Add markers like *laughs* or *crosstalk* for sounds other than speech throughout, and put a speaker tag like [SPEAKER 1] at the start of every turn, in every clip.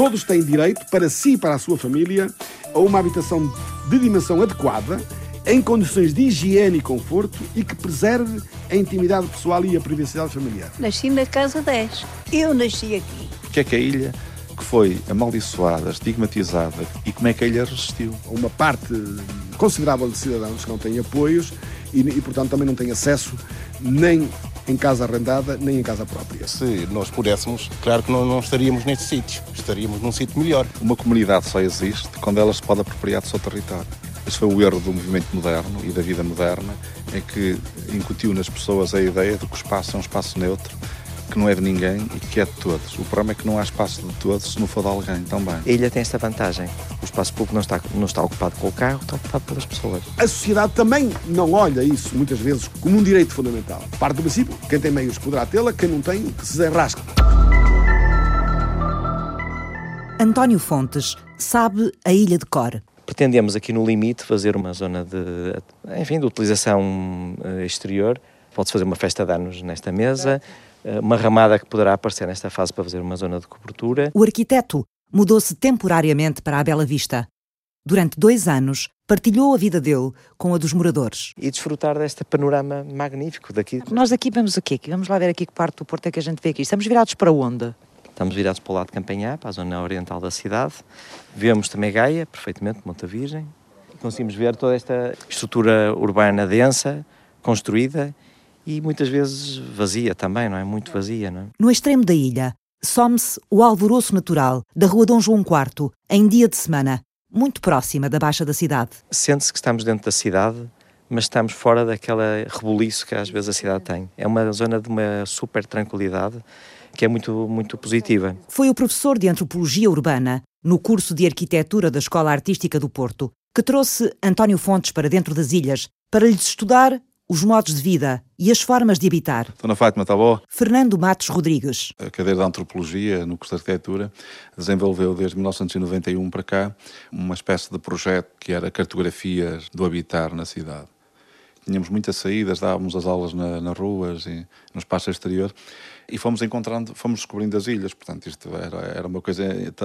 [SPEAKER 1] Todos têm direito, para si e para a sua família, a uma habitação de dimensão adequada, em condições de higiene e conforto e que preserve a intimidade pessoal e a privacidade familiar.
[SPEAKER 2] Nasci na Casa 10. Eu nasci aqui.
[SPEAKER 3] Porque é que a ilha que foi amaldiçoada, estigmatizada, e como é que a ilha resistiu?
[SPEAKER 1] Uma parte considerável de cidadãos que não têm apoios e, e portanto, também não têm acesso nem em casa arrendada, nem em casa própria.
[SPEAKER 4] Se nós pudéssemos, claro que não, não estaríamos neste sítio, estaríamos num sítio melhor.
[SPEAKER 3] Uma comunidade só existe quando ela se pode apropriar do seu território. Esse foi o erro do movimento moderno e da vida moderna, é que incutiu nas pessoas a ideia de que o espaço é um espaço neutro, que não é de ninguém e que é de todos. O problema é que não há espaço de todos se não for de alguém também.
[SPEAKER 5] A ilha tem esta vantagem. O espaço público não está, não está ocupado com o carro, está ocupado pelas pessoas.
[SPEAKER 1] A sociedade também não olha isso, muitas vezes, como um direito fundamental. Parte do princípio, quem tem meios poderá tê-la, quem não tem, que se desarrasque.
[SPEAKER 6] António Fontes sabe a ilha de cor.
[SPEAKER 5] Pretendemos aqui no limite fazer uma zona de, enfim, de utilização eh, exterior. Pode-se fazer uma festa de anos nesta mesa, uma ramada que poderá aparecer nesta fase para fazer uma zona de cobertura.
[SPEAKER 6] O arquiteto mudou-se temporariamente para a Bela Vista. Durante dois anos, partilhou a vida dele com a dos moradores.
[SPEAKER 5] E desfrutar deste panorama magnífico daqui.
[SPEAKER 6] Nós aqui vemos o quê? Vamos lá ver aqui que parte do Porto é que a gente vê aqui. Estamos virados para onde?
[SPEAKER 5] Estamos virados para o lado de Campanhã, para a zona oriental da cidade. Vemos também Gaia, perfeitamente, Monta Virgem. Conseguimos ver toda esta estrutura urbana densa, construída e muitas vezes vazia também, não é? Muito vazia, não é?
[SPEAKER 6] No extremo da ilha, some-se o alvoroço natural da Rua Dom João IV, em dia de semana, muito próxima da Baixa da cidade.
[SPEAKER 5] Sente-se que estamos dentro da cidade, mas estamos fora daquela rebuliço que às vezes a cidade tem. É uma zona de uma super tranquilidade que é muito, muito positiva.
[SPEAKER 6] Foi o professor de Antropologia Urbana, no curso de Arquitetura da Escola Artística do Porto, que trouxe António Fontes para dentro das ilhas para lhes estudar os modos de vida e as formas de habitar.
[SPEAKER 3] Dona Fátima, está boa?
[SPEAKER 6] Fernando Matos Rodrigues.
[SPEAKER 3] A cadeira de Antropologia no curso de Arquitetura desenvolveu desde 1991 para cá uma espécie de projeto que era cartografias do habitar na cidade. Tínhamos muitas saídas, dávamos as aulas na, nas ruas e no espaço exterior e fomos encontrando, fomos descobrindo as ilhas. Portanto, isto era, era uma coisa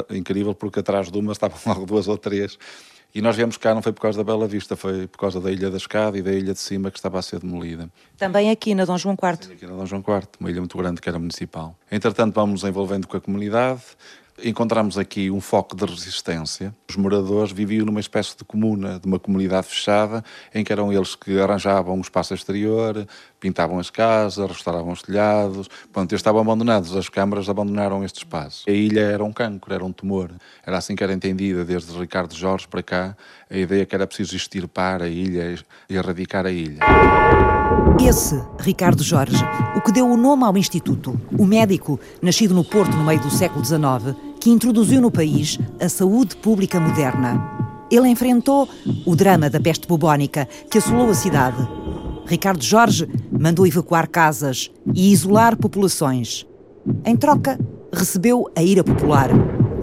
[SPEAKER 3] incrível porque atrás de uma *laughs* estavam logo duas ou três. E nós viemos cá, não foi por causa da Bela Vista, foi por causa da Ilha da Escada e da Ilha de Cima que estava a ser demolida.
[SPEAKER 6] Também aqui na Dom João IV.
[SPEAKER 3] Sim, aqui na Dom João IV, uma ilha muito grande que era municipal. Entretanto, vamos nos envolvendo com a comunidade, Encontramos aqui um foco de resistência. Os moradores viviam numa espécie de comuna, de uma comunidade fechada, em que eram eles que arranjavam o espaço exterior, pintavam as casas, restauravam os telhados. Pronto, eles estavam abandonados, as câmaras abandonaram este espaço. A ilha era um cancro, era um tumor. Era assim que era entendida desde Ricardo Jorge para cá, a ideia que era preciso extirpar a ilha e erradicar a ilha.
[SPEAKER 6] Esse, Ricardo Jorge, o que deu o nome ao Instituto, o médico, nascido no Porto no meio do século XIX, que introduziu no país a saúde pública moderna. Ele enfrentou o drama da peste bubónica que assolou a cidade. Ricardo Jorge mandou evacuar casas e isolar populações. Em troca, recebeu a ira popular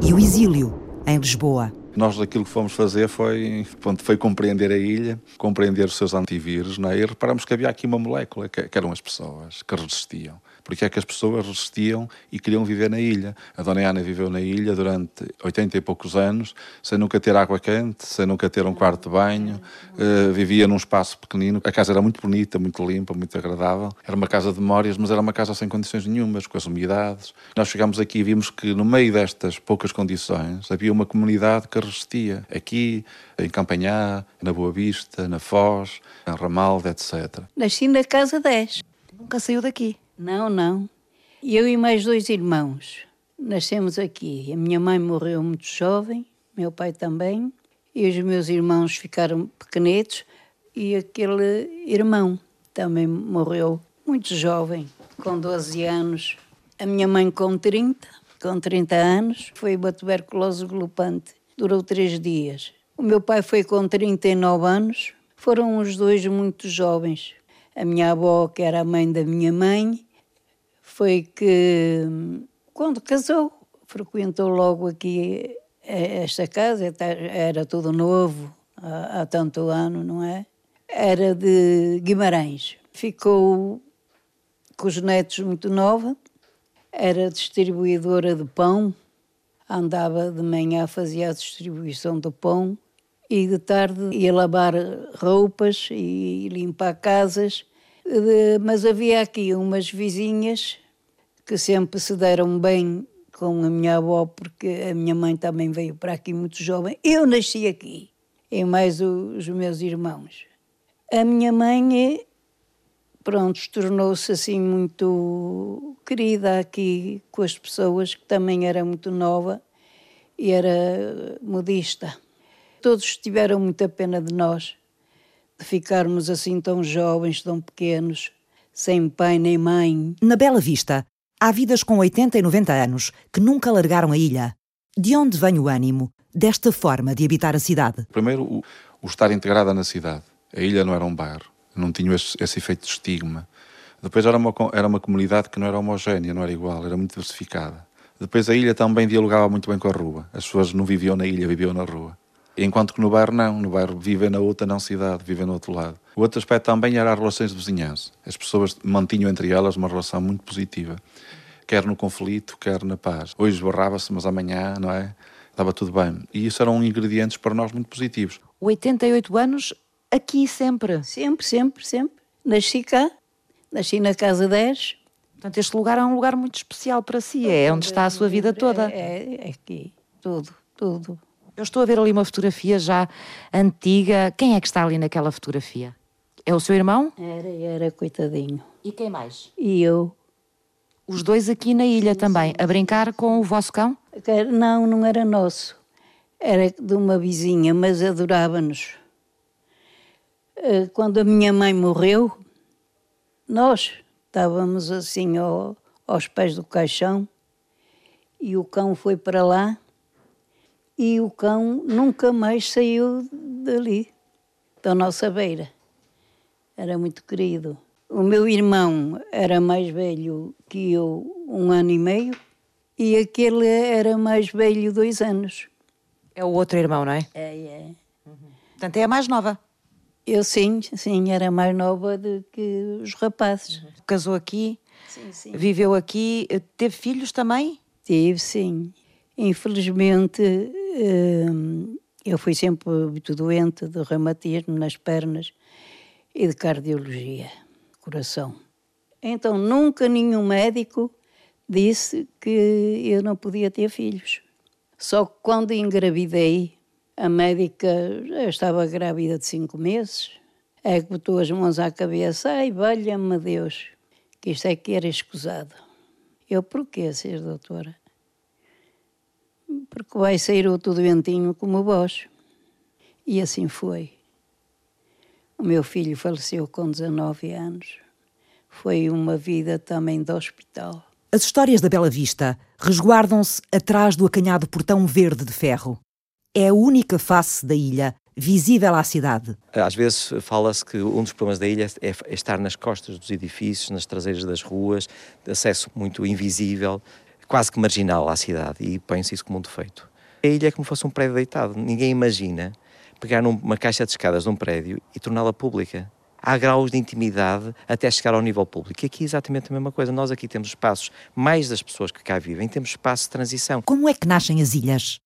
[SPEAKER 6] e o exílio em Lisboa.
[SPEAKER 3] Nós aquilo que fomos fazer foi, pronto, foi compreender a ilha, compreender os seus antivírus, não é? e reparamos que havia aqui uma molécula, que, que eram as pessoas, que resistiam porque é que as pessoas resistiam e queriam viver na ilha. A Dona Ana viveu na ilha durante 80 e poucos anos, sem nunca ter água quente, sem nunca ter um quarto de banho, uh, vivia num espaço pequenino. A casa era muito bonita, muito limpa, muito agradável. Era uma casa de memórias, mas era uma casa sem condições nenhumas, com as umidades. Nós chegámos aqui e vimos que no meio destas poucas condições havia uma comunidade que resistia. Aqui, em Campanhá, na Boa Vista, na Foz, em Ramalde, etc.
[SPEAKER 2] Nasci na casa 10.
[SPEAKER 6] Nunca saiu daqui.
[SPEAKER 2] Não, não. Eu e mais dois irmãos nascemos aqui. A minha mãe morreu muito jovem, meu pai também, e os meus irmãos ficaram pequenitos, e aquele irmão também morreu muito jovem, com 12 anos. A minha mãe com 30, com 30 anos, foi uma tuberculose glupante. Durou três dias. O meu pai foi com 39 anos. Foram os dois muito jovens. A minha avó, que era a mãe da minha mãe, foi que, quando casou, frequentou logo aqui esta casa, tá, era tudo novo, há, tanto ano, não é? Era de Guimarães. Ficou com os netos muito nova, era distribuidora de pão. andava de manhã, fazia a distribuição do pão e de tarde ia lavar roupas e limpar casas. Mas havia aqui umas vizinhas que sempre se deram bem com a minha avó, porque a minha mãe também veio para aqui muito jovem. Eu nasci aqui, e mais os meus irmãos. A minha mãe, pronto, tornou-se assim muito querida aqui com as pessoas, que também era muito nova e era modista. Todos tiveram muita pena de nós, de ficarmos assim tão jovens, tão pequenos, sem pai nem mãe.
[SPEAKER 6] Na Bela Vista, há vidas com 80 e 90 anos que nunca largaram a ilha. De onde vem o ânimo desta forma de habitar a cidade?
[SPEAKER 3] Primeiro, o, o estar integrada na cidade. A ilha não era um bairro, não tinha esse, esse efeito de estigma. Depois era uma, era uma comunidade que não era homogénea, não era igual, era muito diversificada. Depois a ilha também dialogava muito bem com a rua. As pessoas não viviam na ilha, viviam na rua. Enquanto que no bairro não, no bairro vivem na outra não cidade, vivem no outro lado. O outro aspecto também era as relações de vizinhança. As pessoas mantinham entre elas uma relação muito positiva, quer no conflito, quer na paz. Hoje barrava-se, mas amanhã, não é? Estava tudo bem. E isso eram ingredientes para nós muito positivos.
[SPEAKER 6] 88 anos, aqui sempre?
[SPEAKER 2] Sempre, sempre, sempre. Nasci cá, nasci na Casa 10.
[SPEAKER 6] Portanto, este lugar é um lugar muito especial para si, é onde está a sua vida toda.
[SPEAKER 2] É, é aqui, tudo, tudo.
[SPEAKER 6] Eu estou a ver ali uma fotografia já antiga. Quem é que está ali naquela fotografia? É o seu irmão?
[SPEAKER 2] Era, era, coitadinho.
[SPEAKER 6] E quem mais?
[SPEAKER 2] E eu.
[SPEAKER 6] Os dois aqui na ilha também, a brincar com o vosso cão?
[SPEAKER 2] Não, não era nosso. Era de uma vizinha, mas adorava-nos. Eh, quando a minha mãe morreu, nós estávamos assim ao, aos pés do caixão e o cão foi para lá e o cão nunca mais saiu dali, da nossa beira. Era muito querido. O meu irmão era mais velho que eu, um ano e meio, e aquele era mais velho, dois anos.
[SPEAKER 6] É o outro irmão, não é?
[SPEAKER 2] É, é.
[SPEAKER 6] Uhum. Portanto, é a mais nova.
[SPEAKER 2] Eu sim, sim, era mais nova do que os rapazes. Uhum.
[SPEAKER 6] Casou aqui,
[SPEAKER 2] sim, sim.
[SPEAKER 6] viveu aqui, teve filhos também?
[SPEAKER 2] Tive, sim. Infelizmente, hum, eu fui sempre muito doente de reumatismo nas pernas e de cardiologia, coração. Então, nunca nenhum médico disse que eu não podia ter filhos. Só que quando engravidei, a médica já estava grávida de cinco meses, é que botou as mãos à cabeça, ai, valha-me Deus, que isto é que era escusado. Eu, porquê, ser doutora? porque vai sair outro doentinho como vós. E assim foi. O meu filho faleceu com 19 anos. Foi uma vida também de hospital.
[SPEAKER 6] As histórias da Bela Vista resguardam-se atrás do acanhado portão verde de ferro. É a única face da ilha visível à cidade.
[SPEAKER 5] Às vezes fala-se que um dos problemas da ilha é estar nas costas dos edifícios, nas traseiras das ruas, de acesso muito invisível quase que marginal à cidade e põe-se isso como um defeito. A ilha é como se fosse um prédio deitado. Ninguém imagina pegar numa caixa de escadas de um prédio e torná-la pública. Há graus de intimidade até chegar ao nível público. E aqui é exatamente a mesma coisa. Nós aqui temos espaços, mais das pessoas que cá vivem, temos espaço de transição.
[SPEAKER 6] Como é que nascem as ilhas?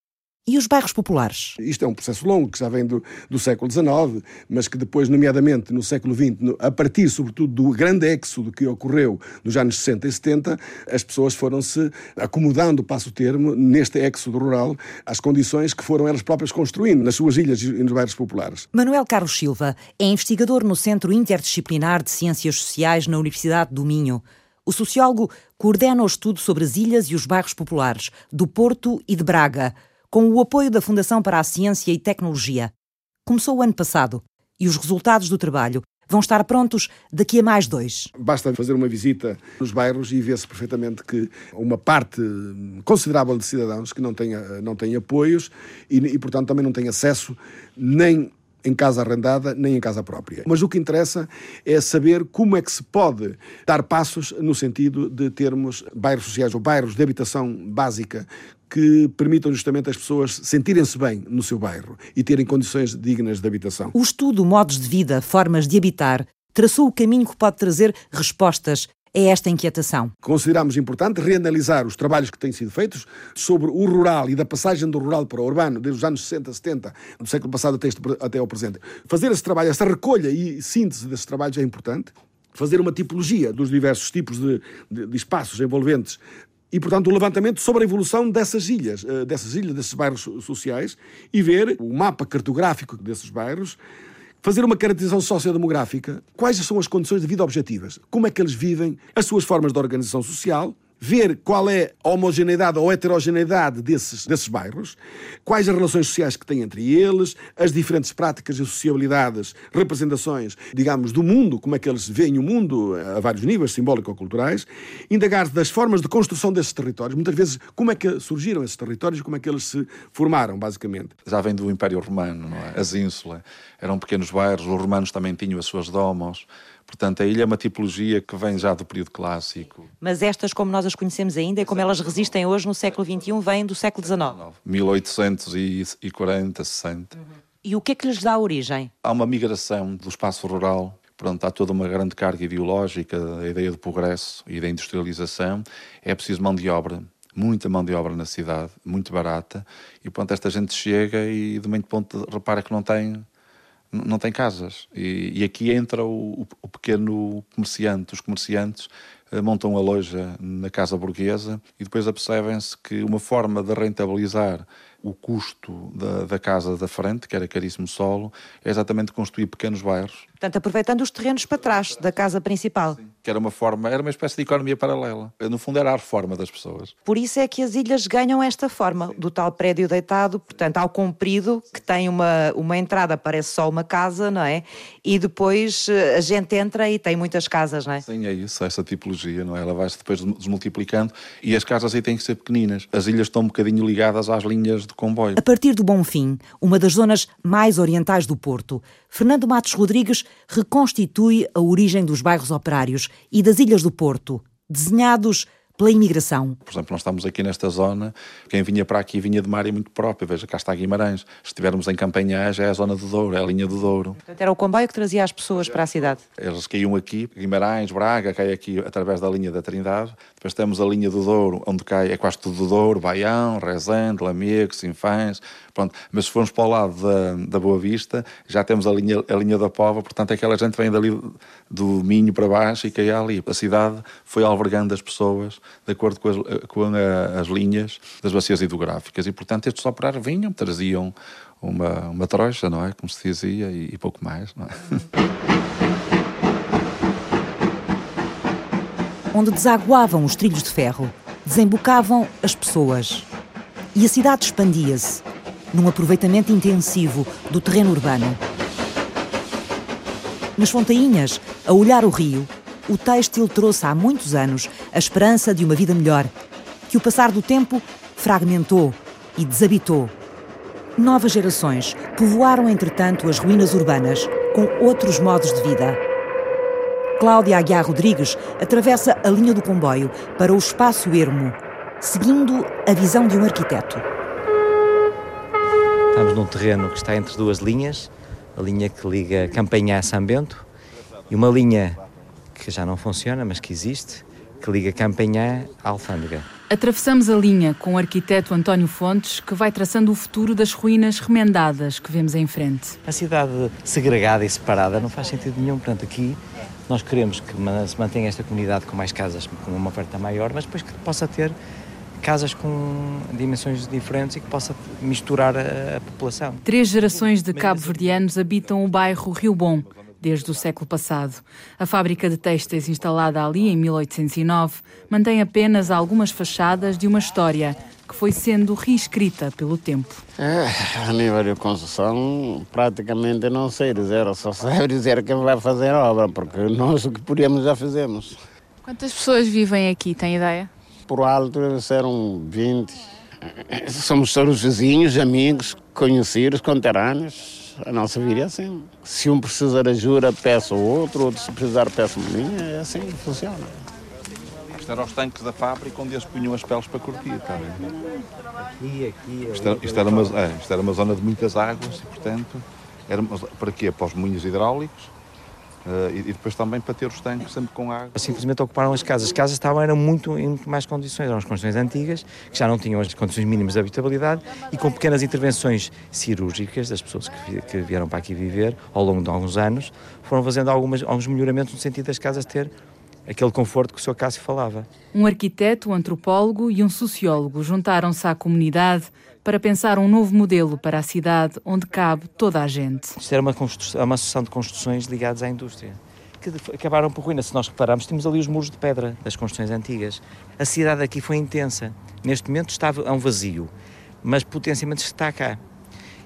[SPEAKER 6] E os bairros populares?
[SPEAKER 1] Isto é um processo longo que já vem do, do século XIX, mas que depois, nomeadamente no século XX, no, a partir sobretudo do grande êxodo que ocorreu nos anos 60 e 70, as pessoas foram-se acomodando, passo o termo, neste êxodo rural, às condições que foram elas próprias construindo nas suas ilhas e nos bairros populares.
[SPEAKER 6] Manuel Carlos Silva é investigador no Centro Interdisciplinar de Ciências Sociais na Universidade do Minho. O sociólogo coordena o estudo sobre as ilhas e os bairros populares do Porto e de Braga com o apoio da Fundação para a Ciência e Tecnologia. Começou o ano passado e os resultados do trabalho vão estar prontos daqui a mais dois.
[SPEAKER 1] Basta fazer uma visita nos bairros e vê-se perfeitamente que uma parte considerável de cidadãos que não têm, não têm apoios e, e, portanto, também não têm acesso nem em casa arrendada nem em casa própria. Mas o que interessa é saber como é que se pode dar passos no sentido de termos bairros sociais ou bairros de habitação básica que permitam justamente as pessoas sentirem-se bem no seu bairro e terem condições dignas de habitação.
[SPEAKER 6] O estudo Modos de Vida, Formas de Habitar traçou o caminho que pode trazer respostas é esta inquietação.
[SPEAKER 1] Consideramos importante reanalisar os trabalhos que têm sido feitos sobre o rural e da passagem do rural para o urbano, desde os anos 60, 70, do século passado até, este, até ao presente. Fazer esse trabalho, essa recolha e síntese desses trabalhos é importante. Fazer uma tipologia dos diversos tipos de, de, de espaços envolventes e, portanto, o levantamento sobre a evolução dessas ilhas, eh, dessas ilhas, desses bairros sociais e ver o mapa cartográfico desses bairros, fazer uma caracterização sociodemográfica, quais são as condições de vida objetivas, como é que eles vivem, as suas formas de organização social ver qual é a homogeneidade ou heterogeneidade desses, desses bairros, quais as relações sociais que têm entre eles, as diferentes práticas e sociabilidades, representações, digamos, do mundo, como é que eles veem o mundo a vários níveis, simbólico-culturais, indagar das formas de construção desses territórios, muitas vezes como é que surgiram esses territórios, como é que eles se formaram, basicamente.
[SPEAKER 3] Já vem do Império Romano, não é? As ínsulas eram pequenos bairros, os romanos também tinham as suas domos, Portanto, a ilha é uma tipologia que vem já do período clássico.
[SPEAKER 6] Mas estas, como nós as conhecemos ainda e como elas resistem hoje no século XXI, vêm do século XIX?
[SPEAKER 3] 1840, 60. Uhum.
[SPEAKER 6] E o que é que lhes dá origem?
[SPEAKER 3] Há uma migração do espaço rural Pronto, há toda uma grande carga ideológica, a ideia do progresso e da industrialização. É preciso mão de obra, muita mão de obra na cidade, muito barata. E pronto, esta gente chega e de momento ponto repara que não tem não tem casas. E, e aqui entra o, o, pequeno comerciante. Os comerciantes uh, montam a loja na casa burguesa e depois apercebem-se que uma forma de rentabilizar o custo da, da, casa da frente, que era caríssimo solo, é exatamente construir pequenos bairros.
[SPEAKER 6] Portanto, aproveitando os terrenos para trás da casa principal.
[SPEAKER 3] Sim, que era uma forma, era uma espécie de economia paralela. No fundo, era a reforma das pessoas.
[SPEAKER 6] Por isso é que as ilhas ganham esta forma, do tal prédio deitado, portanto, ao comprido, que tem uma, uma entrada, parece só uma casa, não é? E depois eh, a gente entra e tem muitas casas, não é?
[SPEAKER 3] Sim, é isso, essa tipologia, não é? Ela vai-se depois desmultiplicando e as casas aí têm que ser pequeninas. As ilhas estão um bocadinho ligadas às linhas de comboio.
[SPEAKER 6] A partir do Bonfim, uma das zonas mais orientais do Porto, Fernando Matos Rodrigues reconstitui a origem dos bairros operários e das ilhas do Porto, desenhados pela imigração.
[SPEAKER 3] Por exemplo, nós estamos aqui nesta zona, quem vinha para aqui vinha de uma área muito própria, veja, cá está Guimarães. Se estivermos em Campanhães, é a zona do Douro, é a linha do Douro.
[SPEAKER 6] Portanto, era o comboio que trazia as pessoas para a cidade?
[SPEAKER 3] Eles caíam aqui, Guimarães, Braga, cai aqui através da linha da Trindade. Depois temos a linha do Douro, onde cai, é quase tudo do Douro, Baião, Rezende, Lamego, Sinfãs, pronto. Mas se formos para o lado da, da Boa Vista, já temos a linha, a linha da Pova, portanto aquela gente vem dali do Minho para baixo e cai ali. A cidade foi albergando as pessoas de acordo com as, com a, as linhas das bacias hidrográficas. E, portanto, estes operários vinham, traziam uma, uma trocha, não é? Como se dizia, e, e pouco mais, não é? *laughs*
[SPEAKER 6] Onde desaguavam os trilhos de ferro, desembocavam as pessoas. E a cidade expandia-se, num aproveitamento intensivo do terreno urbano. Nas fontainhas, a olhar o rio, o têxtil trouxe há muitos anos a esperança de uma vida melhor, que o passar do tempo fragmentou e desabitou. Novas gerações povoaram, entretanto, as ruínas urbanas com outros modos de vida. Cláudia Aguiar Rodrigues atravessa a linha do comboio para o espaço ermo, seguindo a visão de um arquiteto.
[SPEAKER 5] Estamos num terreno que está entre duas linhas, a linha que liga Campanhã a São Bento e uma linha que já não funciona, mas que existe, que liga Campanhã à Alfândega.
[SPEAKER 7] Atravessamos a linha com o arquiteto António Fontes, que vai traçando o futuro das ruínas remendadas que vemos em frente.
[SPEAKER 5] A cidade segregada e separada não faz sentido nenhum. Portanto, aqui nós queremos que se mantenha esta comunidade com mais casas, com uma oferta maior, mas depois que possa ter casas com dimensões diferentes e que possa misturar a, a população.
[SPEAKER 7] Três gerações de cabo-verdianos habitam o bairro Rio Bom desde o século passado. A fábrica de têxteis instalada ali em 1809 mantém apenas algumas fachadas de uma história que foi sendo reescrita pelo tempo.
[SPEAKER 8] É, a nível de construção, praticamente não sei dizer, só sei dizer quem vai fazer a obra, porque nós o que podíamos já fizemos.
[SPEAKER 7] Quantas pessoas vivem aqui, tem ideia?
[SPEAKER 8] Por alto deve ser um 20. Somos todos vizinhos, amigos, conhecidos, conterrâneos a nossa vida é assim. Se um precisar ajuda, peça o outro, outro se precisar, peça uma linha, é assim que funciona.
[SPEAKER 3] Isto era os tanques da fábrica onde eles punham as peles para curtir, está a ver?
[SPEAKER 5] Aqui, aqui.
[SPEAKER 3] Isto era, isto, era uma, é, isto era uma zona de muitas águas e, portanto, era para quê? Para os moinhos hidráulicos Uh, e, depois também para ter os tanques sempre com água.
[SPEAKER 5] Simplesmente ocuparam as casas. As casas estavam eram muito, em muito mais condições, eram as condições antigas, que já não tinham as condições mínimas de habitabilidade e com pequenas intervenções cirúrgicas das pessoas que, que vieram para aqui viver ao longo de alguns anos, foram fazendo algumas, alguns melhoramentos no sentido das casas ter aquele conforto que o Sr. Cássio falava.
[SPEAKER 7] Um arquiteto, um antropólogo e um sociólogo juntaram-se à comunidade para pensar um novo modelo para a cidade onde cabe toda a gente.
[SPEAKER 5] Isto era uma, uma associação de construções ligadas à indústria que acabaram por ruína. Se nós repararmos, temos ali os muros de pedra das construções antigas. A cidade aqui foi intensa. Neste momento está a um vazio, mas potencialmente está cá.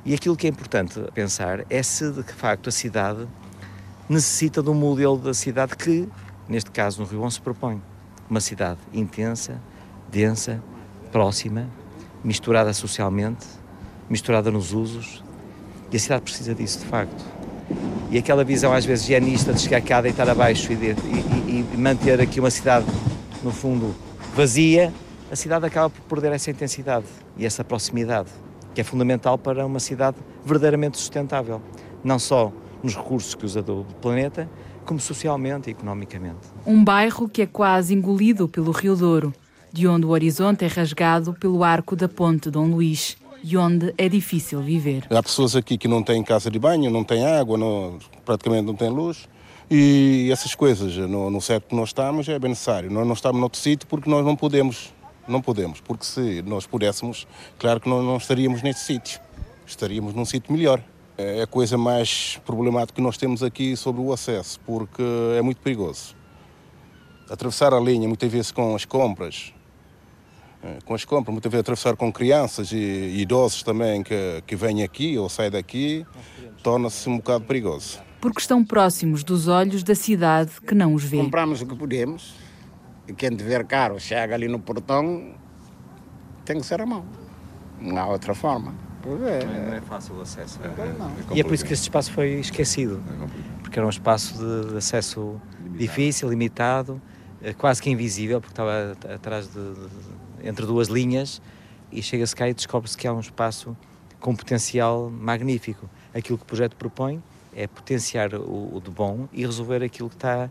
[SPEAKER 5] E aquilo que é importante pensar é se de facto a cidade necessita de um modelo da cidade que, neste caso no Rio se propõe. Uma cidade intensa, densa, próxima, misturada socialmente, misturada nos usos, e a cidade precisa disso, de facto. E aquela visão, às vezes, higienista de chegar cá, deitar abaixo e, de, e, e, manter aqui uma cidade, no fundo, vazia, a cidade acaba por perder essa intensidade e essa proximidade, que é fundamental para uma cidade verdadeiramente sustentável, não só nos recursos que usa do planeta, como socialmente e economicamente.
[SPEAKER 7] Um bairro que é quase engolido pelo Rio Douro de onde o horizonte é rasgado pelo arco da Ponte Dom Luís e onde é difícil viver.
[SPEAKER 4] Há pessoas aqui que não têm casa de banho, não têm água, não, praticamente não têm luz. E essas coisas, no, no certo que nós estamos, é bem necessário. Nós não estamos noutro sítio porque nós não podemos. Não podemos, porque se nós pudéssemos, claro que não estaríamos neste sítio. Estaríamos num sítio melhor. É a coisa mais problemática que nós temos aqui sobre o acesso, porque é muito perigoso. Atravessar a linha, muitas vezes com as compras, é, com as compras, muitas vezes atravessar com crianças e idosos também que, que vêm aqui ou saem daqui, torna-se um bocado perigoso.
[SPEAKER 7] Porque estão próximos dos olhos da cidade que não os vê.
[SPEAKER 8] Compramos o que podemos e quem tiver caro chega ali no portão, tem que ser a mão. Não há outra forma.
[SPEAKER 5] Pois é. Não é fácil o acesso. É, é, é e é por isso que este espaço foi esquecido. É porque era um espaço de, de acesso limitado. difícil, limitado, eh, quase que invisível, porque estava atrás de, de entre duas linhas e chega-se cá e descobre-se que há um espaço com potencial magnífico. Aquilo que o projeto propõe é potenciar o, o de bom e resolver aquilo que está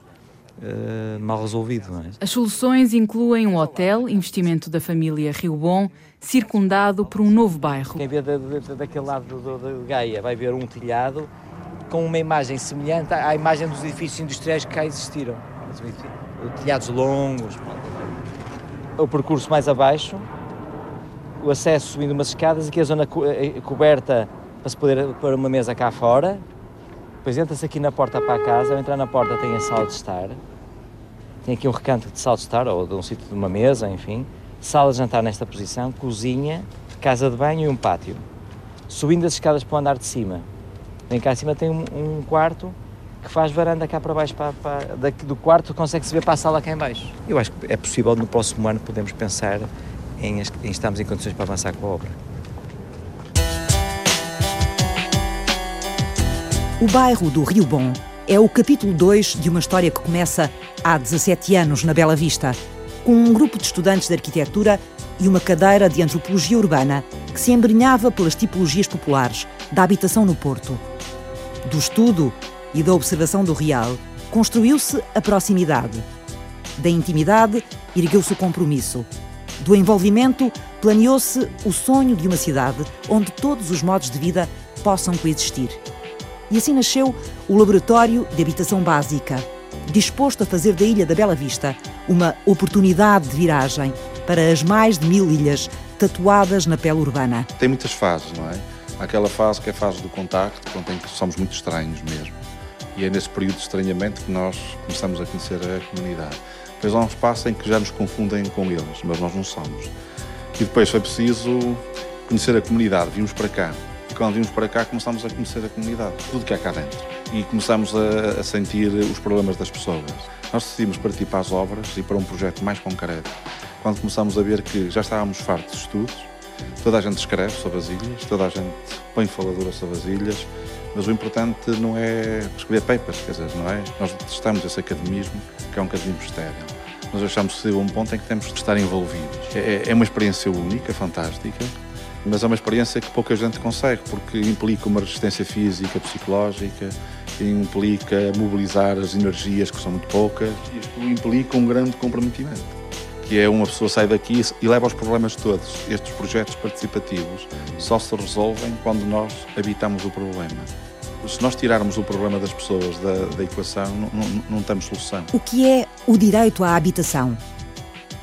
[SPEAKER 5] uh, mal resolvido. É?
[SPEAKER 7] As soluções incluem um hotel, investimento da família Rio Bom, circundado por um novo bairro.
[SPEAKER 5] Quem vê da, da, daquele lado da Gaia vai ver um telhado com uma imagem semelhante à imagem dos edifícios industriais que cá existiram. Telhados longos, o percurso mais abaixo, o acesso subindo umas escadas, aqui a zona co eh, eh, coberta para se poder pôr uma mesa cá fora. Depois entra-se aqui na porta para a casa, ao entrar na porta tem a sala de estar. Tem aqui um recanto de sala de estar, ou de um sítio de uma mesa, enfim. Sala de jantar nesta posição, cozinha, casa de banho e um pátio. Subindo as escadas para o andar de cima. Vem cá acima tem um, um quarto que faz varanda cá para baixo, para, para, daqui do quarto consegue-se ver para a sala cá em baixo. Eu acho que é possível no próximo ano podemos pensar em, em estarmos em condições para avançar com a obra.
[SPEAKER 6] O bairro do Rio Bom é o capítulo 2 de uma história que começa há 17 anos na Bela Vista, com um grupo de estudantes de arquitetura e uma cadeira de antropologia urbana que se embrenhava pelas tipologias populares da habitação no Porto. Do estudo e da observação do real, construiu-se a proximidade. Da intimidade, ergueu-se o compromisso. Do envolvimento, planeou-se o sonho de uma cidade onde todos os modos de vida possam coexistir. E assim nasceu o Laboratório de Habitação Básica, disposto a fazer da Ilha da Bela Vista uma oportunidade de viragem para as mais de mil ilhas tatuadas na pele urbana.
[SPEAKER 3] Tem muitas fases, não é? Aquela fase que é a fase do contacto, que somos muito estranhos mesmo e é nesse período de estranhamento que nós começamos a conhecer a comunidade. Depois há um espaço em que já nos confundem com eles, mas nós não somos. E depois foi preciso conhecer a comunidade, vimos para cá. E quando vimos para cá começamos a conhecer a comunidade, tudo que há cá dentro. E começamos a, a sentir os problemas das pessoas. Nós decidimos partir para as obras e para um projeto mais concreto. Quando começamos a ver que já estávamos fartos de estudos, toda a gente escreve sobre as ilhas, toda a gente põe faladura sobre as ilhas, mas o importante não é escrever papers, quer dizer, não é? Nós testamos esse academismo, que é um academismo estéril. Nós achamos que um ponto em que temos de estar envolvidos. É, é uma experiência única, fantástica, mas é uma experiência que pouca gente consegue, porque implica uma resistência física, psicológica, implica mobilizar as energias, que são muito poucas. Isto implica um grande comprometimento, que é uma pessoa sai daqui e leva os problemas todos. Estes projetos participativos só se resolvem quando nós habitamos o problema. Se nós tirarmos o problema das pessoas da, da equação, não, não, não temos solução.
[SPEAKER 6] O que é o direito à habitação?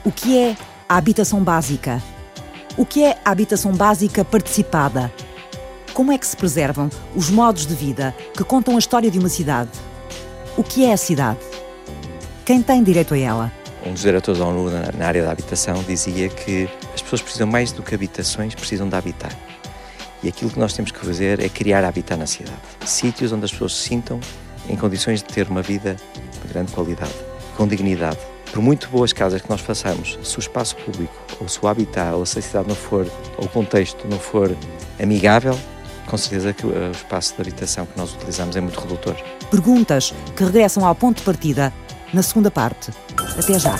[SPEAKER 6] O que é a habitação básica? O que é a habitação básica participada? Como é que se preservam os modos de vida que contam a história de uma cidade? O que é a cidade? Quem tem direito a ela?
[SPEAKER 5] Um dos diretores da ONU na área da habitação dizia que as pessoas precisam mais do que habitações, precisam de habitar. E aquilo que nós temos que fazer é criar habitat na cidade. Sítios onde as pessoas se sintam em condições de ter uma vida de grande qualidade, com dignidade. Por muito boas casas que nós façamos, se o espaço público, ou se o habitat, ou se a cidade não for, ou o contexto não for amigável, com certeza que o espaço de habitação que nós utilizamos é muito redutor.
[SPEAKER 6] Perguntas que regressam ao ponto de partida na segunda parte. Até já.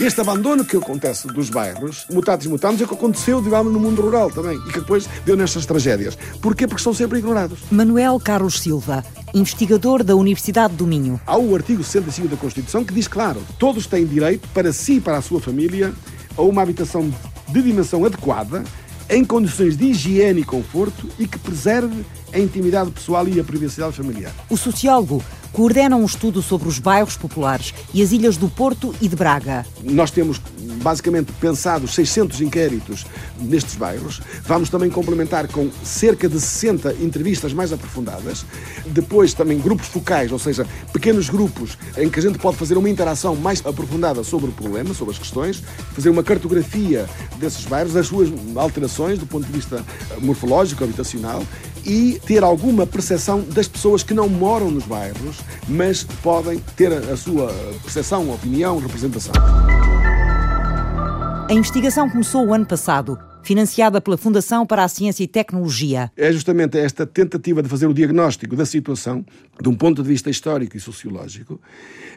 [SPEAKER 1] Este abandono que acontece dos bairros, mutatis mutandis, é o que aconteceu, digamos, no mundo rural também e que depois deu nestas tragédias. Porquê? Porque são sempre ignorados.
[SPEAKER 6] Manuel Carlos Silva, investigador da Universidade do Minho.
[SPEAKER 1] Há o artigo 65 da Constituição que diz claro: todos têm direito para si e para a sua família a uma habitação de dimensão adequada, em condições de higiene e conforto e que preserve a intimidade pessoal e a privacidade familiar.
[SPEAKER 6] O sociólogo coordena um estudo sobre os bairros populares e as ilhas do Porto e de Braga.
[SPEAKER 1] Nós temos basicamente pensado 600 inquéritos nestes bairros. Vamos também complementar com cerca de 60 entrevistas mais aprofundadas. Depois também grupos focais, ou seja, pequenos grupos em que a gente pode fazer uma interação mais aprofundada sobre o problema, sobre as questões, fazer uma cartografia desses bairros, das suas alterações do ponto de vista morfológico, habitacional e ter alguma percepção das pessoas que não moram nos bairros, mas podem ter a sua percepção, opinião, representação.
[SPEAKER 6] A investigação começou o ano passado, financiada pela Fundação para a Ciência e Tecnologia.
[SPEAKER 1] É justamente esta tentativa de fazer o diagnóstico da situação, de um ponto de vista histórico e sociológico,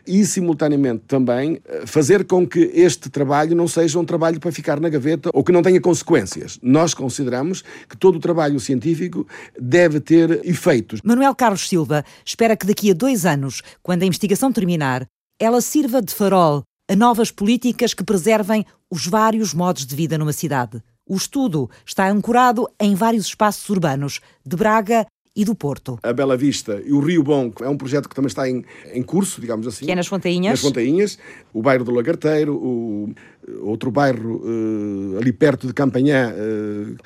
[SPEAKER 1] e, simultaneamente, também eh, fazer com que este trabalho não seja um trabalho para ficar na gaveta ou que não tenha consequências. Nós consideramos que todo o trabalho científico deve ter efeitos.
[SPEAKER 6] Manuel Carlos Silva espera que daqui a dois anos, quando a investigação terminar, ela sirva de farol a novas políticas que preservem os vários modos de vida numa cidade. O estudo está ancorado em vários espaços urbanos de Braga e do Porto.
[SPEAKER 1] A Bela Vista e o Rio Bom é um projeto que também está em, em curso, digamos assim.
[SPEAKER 6] Que é nas Fontainhas.
[SPEAKER 1] Nas Fontainhas, o bairro do Lagarteiro, o outro bairro uh, ali perto de Campanhã, uh,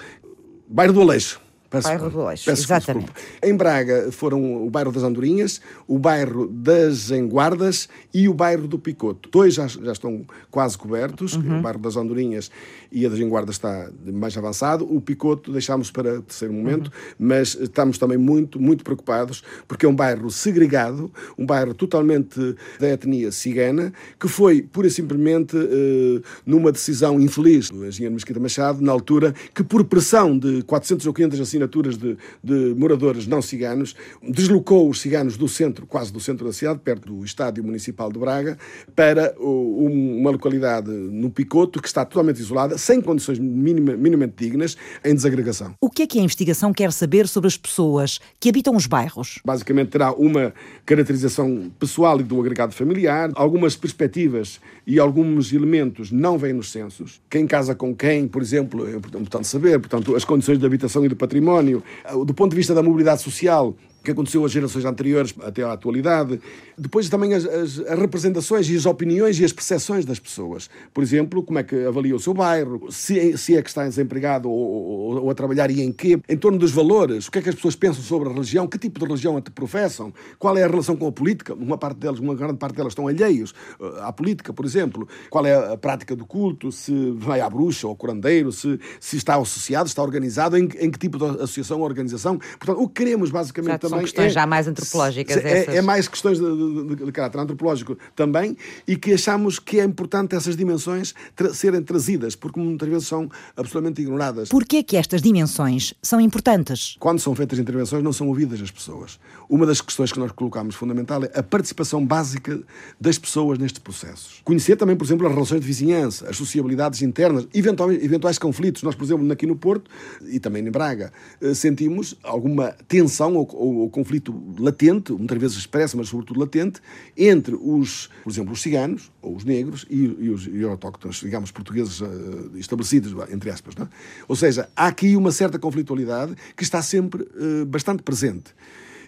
[SPEAKER 1] bairro do Aleixo.
[SPEAKER 6] Peço, bairro do Leixo, exatamente. Desculpa.
[SPEAKER 1] Em Braga foram o bairro das Andorinhas, o bairro das Enguardas e o bairro do Picoto. Dois já, já estão quase cobertos, uhum. o bairro das Andorinhas e a das Enguardas está mais avançado. O Picoto deixámos para terceiro momento, uhum. mas estamos também muito, muito preocupados porque é um bairro segregado, um bairro totalmente da etnia cigana, que foi pura e simplesmente uh, numa decisão infeliz do engenheiro Mesquita Machado, na altura, que por pressão de 400 ou 500 assinaturas assinaturas de, de, moradores não ciganos, deslocou os ciganos do centro, quase do centro da cidade, perto do Estádio Municipal de Braga, para uma localidade no Picoto, que está totalmente isolada, sem condições minima, minimamente dignas, em desagregação.
[SPEAKER 6] O que é que a investigação quer saber sobre as pessoas que habitam os bairros?
[SPEAKER 1] Basicamente terá uma caracterização pessoal e do agregado familiar, algumas perspectivas e alguns elementos não vêm nos censos. Quem casa com quem, por exemplo, é importante saber, portanto, as condições de habitação e de património património, do ponto de vista da mobilidade social, que aconteceu às gerações anteriores até à atualidade. Depois também as, as, as, representações e as opiniões e as percepções das pessoas. Por exemplo, como é que avalia o seu bairro, se, se é que está desempregado ou, ou, ou, a trabalhar e em quê, em torno dos valores, o que é que as pessoas pensam sobre a religião, que tipo de religião te professam, qual é a relação com a política. Uma parte delas, uma grande parte delas estão alheios uh, à política, por exemplo. Qual é a prática do culto, se vai à bruxa ou ao curandeiro, se, se está associado, está organizado, em, em que tipo de associação ou organização. Portanto, o que queremos basicamente também.
[SPEAKER 6] São questões
[SPEAKER 1] é,
[SPEAKER 6] já mais antropológicas.
[SPEAKER 1] É, é mais questões de, de, de, caráter antropológico também e que achamos que é importante essas dimensões tra serem trazidas, porque muitas vezes são absolutamente ignoradas.
[SPEAKER 6] Porquê que estas dimensões são importantes?
[SPEAKER 1] Quando são feitas intervenções, não são ouvidas as pessoas. Uma das questões que nós colocamos fundamental é a participação básica das pessoas nestes processos. Conhecer também, por exemplo, as relações de vizinhança, as sociabilidades internas, eventuais, eventuais conflitos. Nós, por exemplo, aqui no Porto e também em Braga, eh, sentimos alguma tensão ou, ou, ou conflito latente, muitas vezes expresso, mas sobretudo latente, entre os, por exemplo, os ciganos ou os negros e, e os e autóctones, digamos, portugueses uh, estabelecidos, entre aspas. É? Ou seja, há aqui uma certa conflitualidade que está sempre uh, bastante presente.